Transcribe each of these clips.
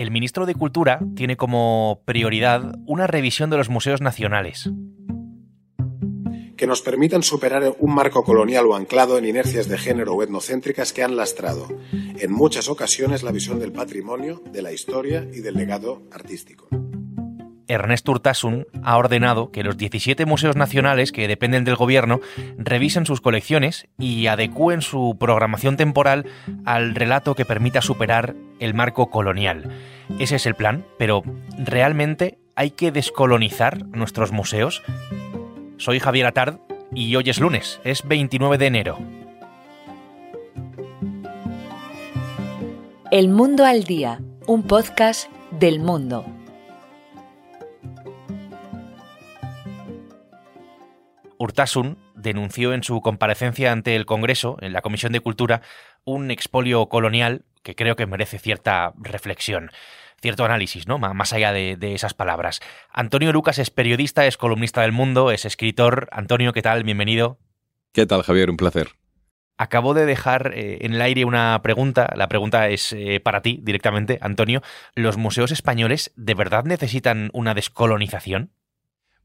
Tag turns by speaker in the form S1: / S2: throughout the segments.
S1: El ministro de Cultura tiene como prioridad una revisión de los museos nacionales.
S2: Que nos permitan superar un marco colonial o anclado en inercias de género o etnocéntricas que han lastrado, en muchas ocasiones, la visión del patrimonio, de la historia y del legado artístico.
S1: Ernest Urtasun ha ordenado que los 17 museos nacionales que dependen del gobierno revisen sus colecciones y adecúen su programación temporal al relato que permita superar el marco colonial. Ese es el plan, pero ¿realmente hay que descolonizar nuestros museos? Soy Javier Atard y hoy es lunes, es 29 de enero.
S3: El Mundo al Día, un podcast del mundo.
S1: Urtasun denunció en su comparecencia ante el Congreso, en la Comisión de Cultura, un expolio colonial que creo que merece cierta reflexión, cierto análisis, ¿no? Más allá de, esas palabras. Antonio Lucas es periodista, es columnista del Mundo, es escritor. Antonio, ¿qué tal? Bienvenido.
S4: ¿Qué tal, Javier? Un placer.
S1: Acabo de dejar eh, en el aire una pregunta. La pregunta es eh, para ti directamente, Antonio. ¿Los museos españoles de verdad necesitan una descolonización?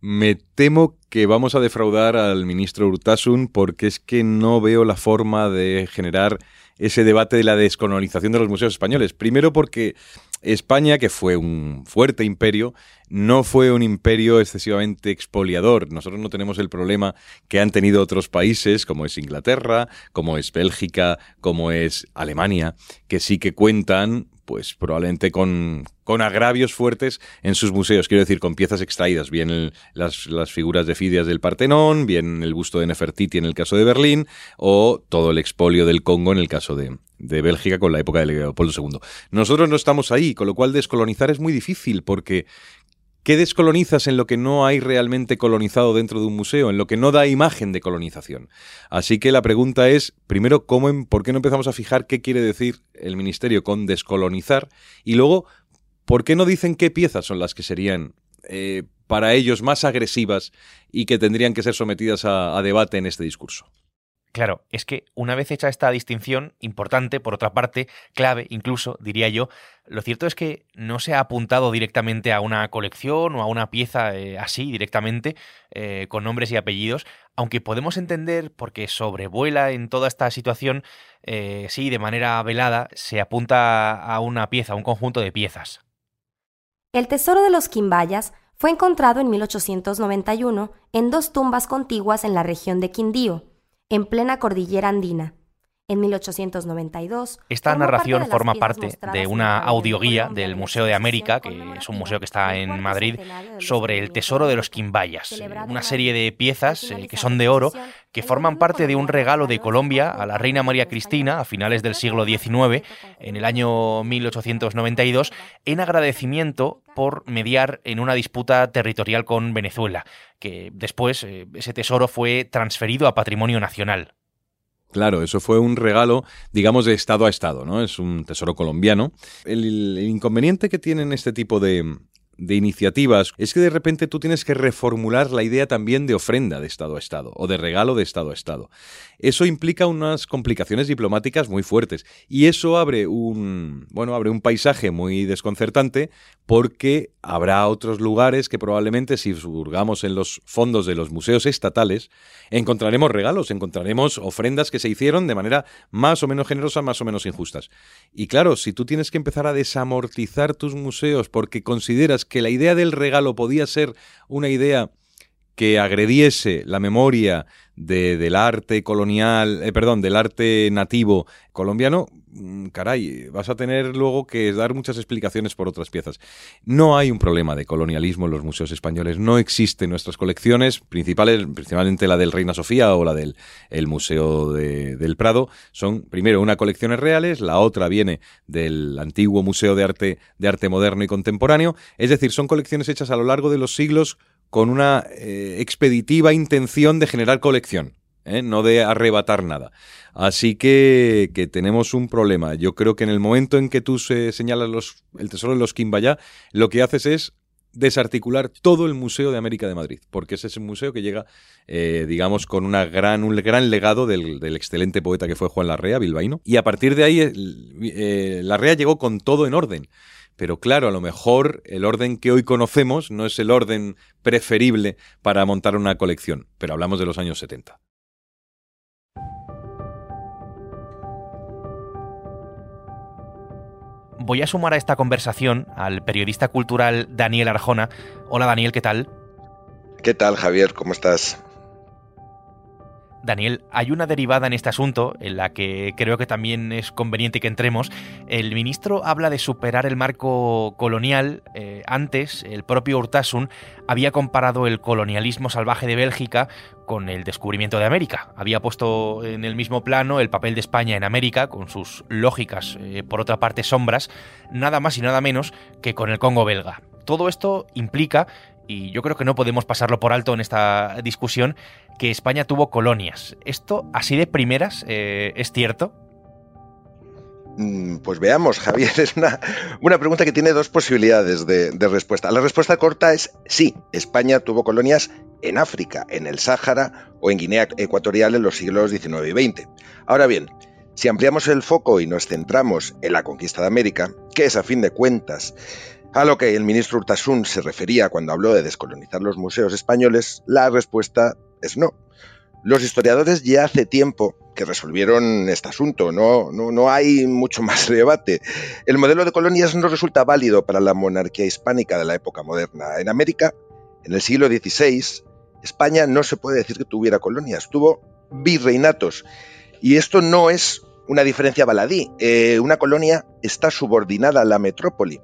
S4: Me temo que vamos a defraudar al ministro Urtasun porque es que no veo la forma de generar ese debate de la descolonización de los museos españoles. Primero porque España, que fue un fuerte imperio, no fue un imperio excesivamente expoliador. Nosotros no tenemos el problema que han tenido otros países, como es Inglaterra, como es Bélgica, como es Alemania, que sí que cuentan pues probablemente con, con, agravios fuertes en sus museos, quiero decir, con piezas extraídas, bien las, las, figuras de Fidias del Partenón, bien el busto de Nefertiti en el caso de Berlín, o todo el expolio del Congo en el caso de, Bélgica con la época de Leopoldo II. Nosotros no estamos ahí, con lo cual descolonizar es muy difícil, porque ¿Qué descolonizas en lo que no hay realmente colonizado dentro de un museo, en lo que no da imagen de colonización? Así que la pregunta es, primero, ¿cómo, ¿por qué no empezamos a fijar qué quiere decir el Ministerio con descolonizar? Y luego, ¿por qué no dicen qué piezas son las que serían eh, para ellos más agresivas y que tendrían que ser sometidas a debate en este discurso?
S1: Claro, es que una vez hecha esta distinción, importante, por otra parte, clave incluso, diría yo, lo cierto es que no se ha apuntado directamente a una colección o a una pieza eh, así, directamente, eh, con nombres y apellidos, aunque podemos entender, porque sobrevuela en toda esta situación, eh, sí, de manera velada, se apunta a una pieza, a un conjunto de piezas.
S5: El tesoro de los Quimbayas fue encontrado en 1891 en dos tumbas contiguas en la región de Quindío, en plena cordillera andina. En 1892.
S1: Esta narración forma parte de una audioguía del Museo de América, que es un museo que está en Madrid, sobre el tesoro de los Quimbayas. Una serie de piezas eh, que son de oro que forman parte de un regalo de Colombia a la reina María Cristina a finales del siglo XIX, en el año 1892, en agradecimiento por mediar en una disputa territorial con Venezuela, que después eh, ese tesoro fue transferido a patrimonio nacional.
S4: Claro, eso fue un regalo, digamos, de estado a estado, ¿no? Es un tesoro colombiano. el inconveniente que tienen este tipo de, de iniciativas es que de repente tú tienes que reformular la idea también de ofrenda de Estado a Estado o de regalo de Estado a Estado. Eso implica unas complicaciones diplomáticas muy fuertes y eso abre un, bueno, abre un paisaje muy desconcertante porque habrá otros lugares que probablemente si surgamos en los fondos de los museos estatales encontraremos regalos, encontraremos ofrendas que se hicieron de manera más o menos generosa, más o menos injustas. Y claro, si tú tienes que empezar a desamortizar tus museos porque consideras que la idea del regalo podía ser una idea que agrediese la memoria del arte colonial, eh, perdón, del arte nativo colombiano, mm, caray, vas a tener luego que dar muchas explicaciones por otras piezas. No hay un problema de colonialismo en los museos españoles, no existen nuestras colecciones principales, principalmente la del Reina Sofía o la del el Museo del Prado, son primero unas colecciones reales, la otra viene del antiguo Museo de Arte de Arte Moderno y Contemporáneo, es decir, son colecciones hechas a lo largo de los siglos con una eh, expeditiva intención de generar colección, ¿eh? no de arrebatar nada. Así que, que, tenemos un problema. Yo creo que en el momento en que tú se señalas los, el tesoro de los Quimbaya, lo que haces es desarticular todo el Museo de América de Madrid, porque ese es un museo que llega, eh, digamos, con gran, un gran legado del, excelente poeta que fue Juan Larrea, bilbaíno, y a partir de ahí Larrea llegó con todo en orden pero claro, a lo mejor el orden que hoy conocemos no es el orden preferible para montar una colección, pero hablamos de los años 70.
S1: Voy a sumar a esta conversación al periodista cultural Daniel Arjona. Hola Daniel, ¿qué tal?
S6: ¿Qué tal Javier? ¿Cómo estás?
S1: Daniel, hay una derivada en este asunto en la que creo que también es conveniente que entremos. El ministro habla de superar el marco colonial. Eh, antes, el propio Urtasun había comparado el colonialismo salvaje de Bélgica con el descubrimiento de América. Había puesto en el mismo plano el papel de España en América, con sus lógicas, eh, por otra parte, sombras, nada más y nada menos que con el Congo belga. Todo esto implica y yo creo que no podemos pasarlo por alto en esta discusión, que España tuvo colonias. ¿Esto así de primeras eh, es cierto?
S6: Mm, pues veamos, Javier, es una, pregunta que tiene dos posibilidades de, de, respuesta. La respuesta corta es sí, España tuvo colonias en África, en el Sáhara o en Guinea Ecuatorial en los siglos XIX y XX. Ahora bien, si ampliamos el foco y nos centramos en la conquista de América, que es a fin de cuentas a lo que el ministro Urtasun se refería cuando habló de descolonizar los museos españoles, la respuesta es no. Los historiadores ya hace tiempo que resolvieron este asunto, no, no, no, hay mucho más debate. El modelo de colonias no resulta válido para la monarquía hispánica de la época moderna. En América, en el siglo XVI, España no se puede decir que tuviera colonias, tuvo virreinatos. Y esto no es una diferencia baladí. Eh, una colonia está subordinada a la metrópoli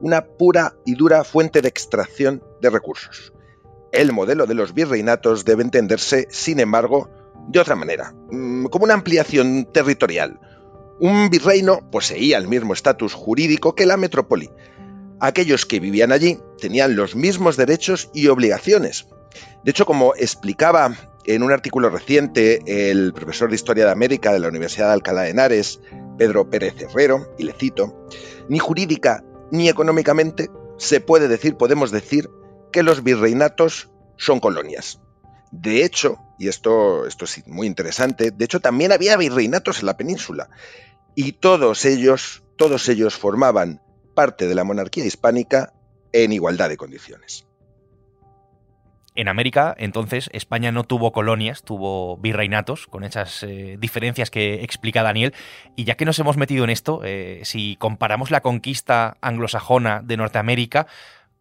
S6: una pura y dura fuente de extracción de recursos. El modelo de los virreinatos debe entenderse, sin embargo, de otra manera, mm, como una ampliación territorial. Un virreino poseía el mismo estatus jurídico que la metrópoli. Aquellos que vivían allí tenían los mismos derechos y obligaciones. De hecho, como explicaba en un artículo reciente el profesor de Historia de América de la Universidad de Alcalá de Henares, Pedro Pérez Herrero, y le cito, ni jurídica ni económicamente se puede decir, podemos decir, que los virreinatos son colonias. De hecho, y esto, esto es muy interesante, de hecho también había virreinatos en la península, y todos ellos, todos ellos formaban parte de la monarquía hispánica en igualdad de condiciones.
S1: En América, entonces, España no tuvo colonias, tuvo virreinatos, con esas eh, diferencias que explica Daniel. Y ya que nos hemos metido en esto, eh, si comparamos la conquista anglosajona de Norteamérica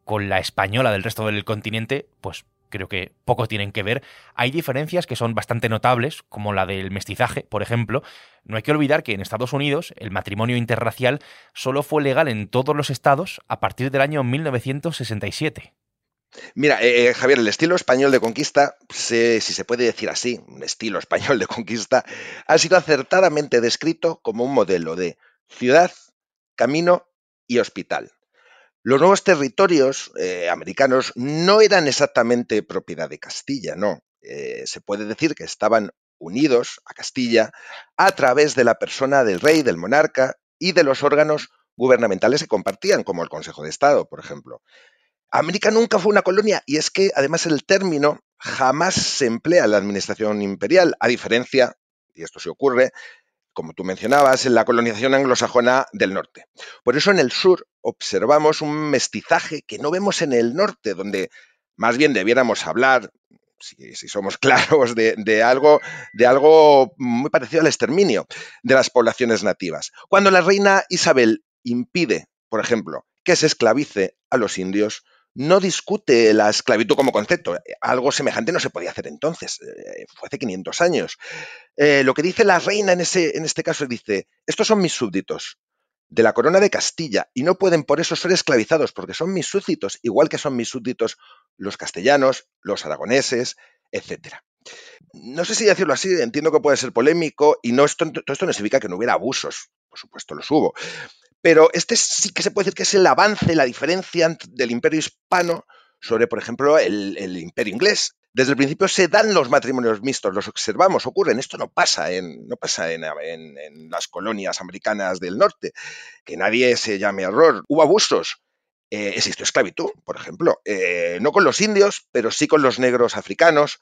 S1: con la española del resto del continente, pues creo que poco tienen que ver. Hay diferencias que son bastante notables, como la del mestizaje, por ejemplo. No hay que olvidar que en Estados Unidos el matrimonio interracial solo fue legal en todos los estados a partir del año 1967.
S6: Mira, eh, eh, Javier, el estilo español de conquista, si se puede decir así, un estilo español de conquista, ha sido acertadamente descrito como un modelo de ciudad, camino y hospital. Los nuevos territorios eh, americanos no eran exactamente propiedad de Castilla, no. se puede decir que estaban unidos a Castilla a través de la persona del rey, del monarca y de los órganos gubernamentales que compartían, como el Consejo de Estado, por ejemplo. América nunca fue una colonia y es que además el término jamás se emplea en la administración imperial, a diferencia, y esto se ocurre, como tú mencionabas, en la colonización anglosajona del norte. Por eso en el sur observamos un mestizaje que no vemos en el norte, donde más bien debiéramos hablar, si, somos claros, de, algo, de algo muy parecido al exterminio de las poblaciones nativas. Cuando la reina Isabel impide, por ejemplo, que se esclavice a los indios, no discute la esclavitud como concepto. Algo semejante no se podía hacer entonces, eh, fue hace 500 años. Eh, lo que dice la reina en, este caso dice, estos son mis súbditos de la corona de Castilla y no pueden por eso ser esclavizados porque son mis súbditos, igual que son mis súbditos los castellanos, los aragoneses, etc. No sé si decirlo así, entiendo que puede ser polémico y no todo esto no significa que no hubiera abusos, por supuesto los hubo, pero este sí que se puede decir que es el avance, la diferencia del imperio hispano sobre, por ejemplo, el, imperio inglés. Desde el principio se dan los matrimonios mixtos, los observamos, ocurren. Esto no pasa en, no pasa en, las colonias americanas del norte. Que nadie se llame error. Hubo abusos. Eh, existió esclavitud, por ejemplo. Eh, no con los indios, pero sí con los negros africanos,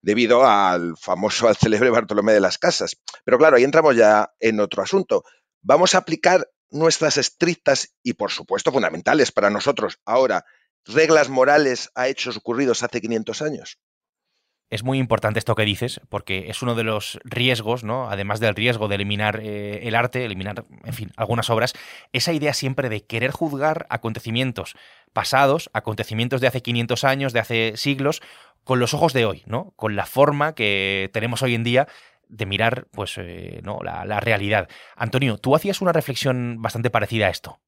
S6: debido al famoso, al célebre Bartolomé de las Casas. Pero claro, ahí entramos ya en otro asunto. Vamos a aplicar nuestras estrictas y, por supuesto, fundamentales para nosotros ahora reglas morales a hechos ocurridos hace 500 años?
S1: Es muy importante esto que dices, porque es uno de los riesgos, ¿no? Además del riesgo de eliminar eh, el arte, eliminar, en fin, algunas obras, esa idea siempre de querer juzgar acontecimientos pasados, acontecimientos de hace 500 años, de hace siglos, con los ojos de hoy, ¿no? Con la forma que tenemos hoy en día de mirar, pues, eh, ¿no? La, la realidad. Antonio, tú hacías una reflexión bastante parecida a esto.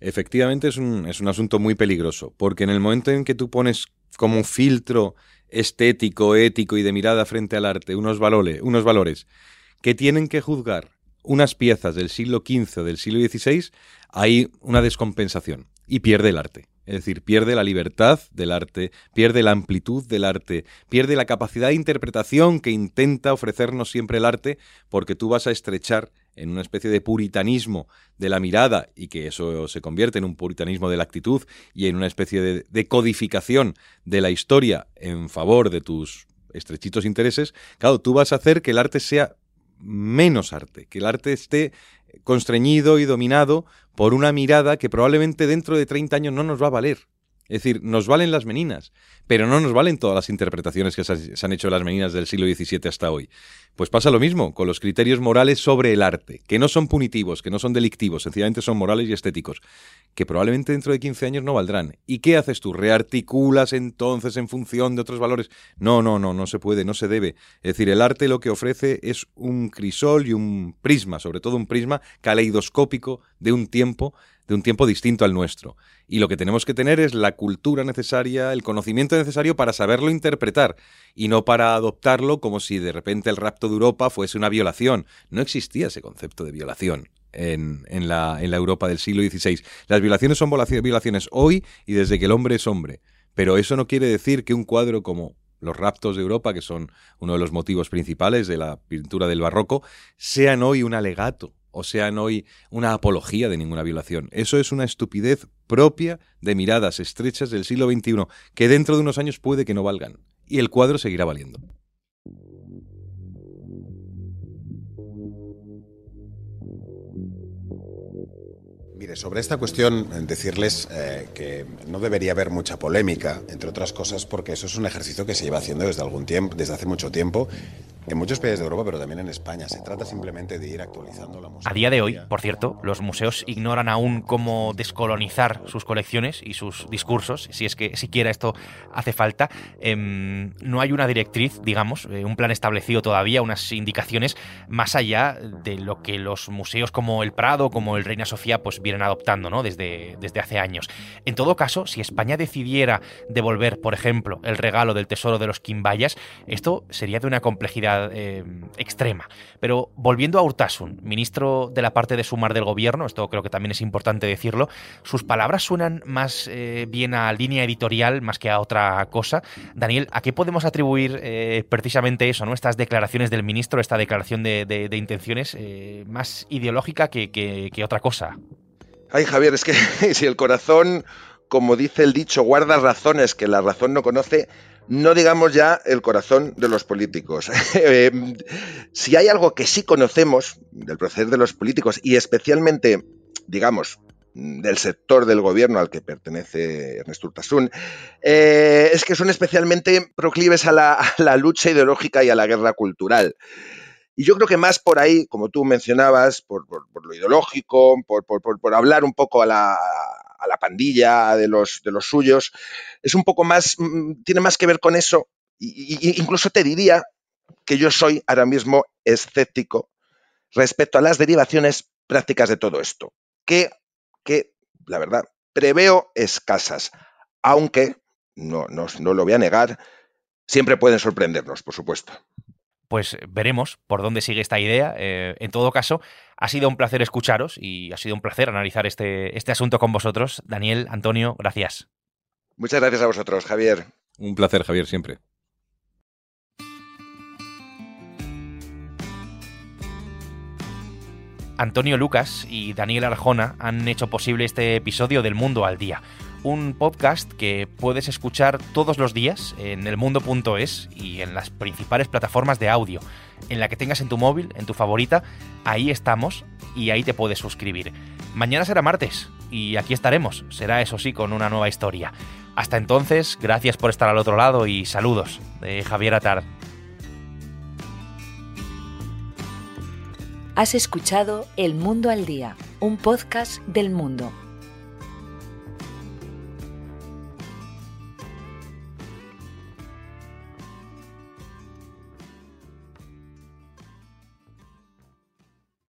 S4: Efectivamente es un, es un asunto muy peligroso, porque en el momento en que tú pones como un filtro estético, ético y de mirada frente al arte, unos valores, unos valores que tienen que juzgar unas piezas del siglo XV o del siglo XVI, hay una descompensación y pierde el arte. Es decir, pierde la libertad del arte, pierde la amplitud del arte, pierde la capacidad de interpretación que intenta ofrecernos siempre el arte, porque tú vas a estrechar en una especie de puritanismo de la mirada y que eso se convierte en un puritanismo de la actitud y en una especie de, codificación de la historia en favor de tus estrechitos intereses, claro, tú vas a hacer que el arte sea menos arte, que el arte esté constreñido y dominado por una mirada que probablemente dentro de 30 años no nos va a valer. Es decir, nos valen las meninas, pero no nos valen todas las interpretaciones que se han hecho de las meninas del siglo XVII hasta hoy. Pues pasa lo mismo con los criterios morales sobre el arte, que no son punitivos, que no son delictivos, sencillamente son morales y estéticos, que probablemente dentro de 15 años no valdrán. ¿Y qué haces tú? ¿Rearticulas entonces en función de otros valores? No, no, no, no se puede, no se debe. Es decir, el arte lo que ofrece es un crisol y un prisma, sobre todo un prisma caleidoscópico de un tiempo de un tiempo distinto al nuestro. Y lo que tenemos que tener es la cultura necesaria, el conocimiento necesario para saberlo interpretar y no para adoptarlo como si de repente el rapto de Europa fuese una violación. No existía ese concepto de violación. En, en, la, en la Europa del siglo XVI. Las violaciones son violaciones hoy y desde que el hombre es hombre. Pero eso no quiere decir que un cuadro como los raptos de Europa, que son uno de los motivos principales de la pintura del barroco, sean hoy un alegato o sean hoy una apología de ninguna violación. Eso es una estupidez propia de miradas estrechas del siglo XXI, que dentro de unos años puede que no valgan. Y el cuadro seguirá valiendo.
S2: Mire, sobre esta cuestión, decirles eh, que no debería haber mucha polémica, entre otras cosas, porque eso es un ejercicio que se lleva haciendo desde algún tiempo, desde hace mucho tiempo, en muchos países de Europa, pero también en España. Se trata simplemente de ir actualizando la
S1: música. A día de hoy, por cierto, los museos ignoran aún cómo descolonizar sus colecciones y sus discursos, si es que siquiera esto hace falta. Em, no hay una directriz, digamos, eh, un plan establecido todavía, unas indicaciones más allá de lo que los museos como el Prado, como el Reina Sofía, pues vienen adoptando, ¿no? Desde, desde hace años. En todo caso, si España decidiera devolver, por ejemplo, el regalo del tesoro de los Quimbayas, esto sería de una complejidad eh, extrema. Pero volviendo a Urtasun, ministro de la parte de sumar del gobierno, esto creo que también es importante decirlo, sus palabras suenan más eh, bien a línea editorial más que a otra cosa. Daniel, ¿a qué podemos atribuir eh, precisamente eso, ¿no? estas declaraciones del ministro, esta declaración de, intenciones más ideológica que otra cosa?
S6: Ay, Javier, es que si el corazón, como dice el dicho, guarda razones que la razón no conoce, no digamos ya el corazón de los políticos. Eh, si hay algo que sí conocemos del proceder de los políticos y especialmente, digamos, del sector del gobierno al que pertenece Ernesto Urtasun, eh, es que son especialmente proclives a la, lucha ideológica y a la guerra cultural. Y yo creo que más por ahí, como tú mencionabas, por, lo ideológico, por, por, hablar un poco a la, a la pandilla de los, de los suyos, es un poco más, mm, tiene más que ver con eso. Y, incluso te diría que yo soy ahora mismo escéptico respecto a las derivaciones prácticas de todo esto, que, que la verdad, preveo escasas, aunque, no, no, no lo voy a negar, siempre pueden sorprendernos, por supuesto
S1: pues veremos por dónde sigue esta idea. Eh, en todo caso, ha sido un placer escucharos y ha sido un placer analizar este, este asunto con vosotros. Daniel, Antonio, gracias.
S6: Muchas gracias a vosotros, Javier.
S4: Un placer, Javier, siempre.
S1: Antonio Lucas y Daniel Arjona han hecho posible este episodio del Mundo al Día un podcast que puedes escuchar todos los días en elmundo.es y en las principales plataformas de audio. En la que tengas en tu móvil, en tu favorita, ahí estamos y ahí te puedes suscribir. Mañana será martes y aquí estaremos. Será eso sí con una nueva historia. Hasta entonces, gracias por estar al otro lado y saludos de Javier Atard.
S3: Has escuchado El Mundo al Día, un podcast del mundo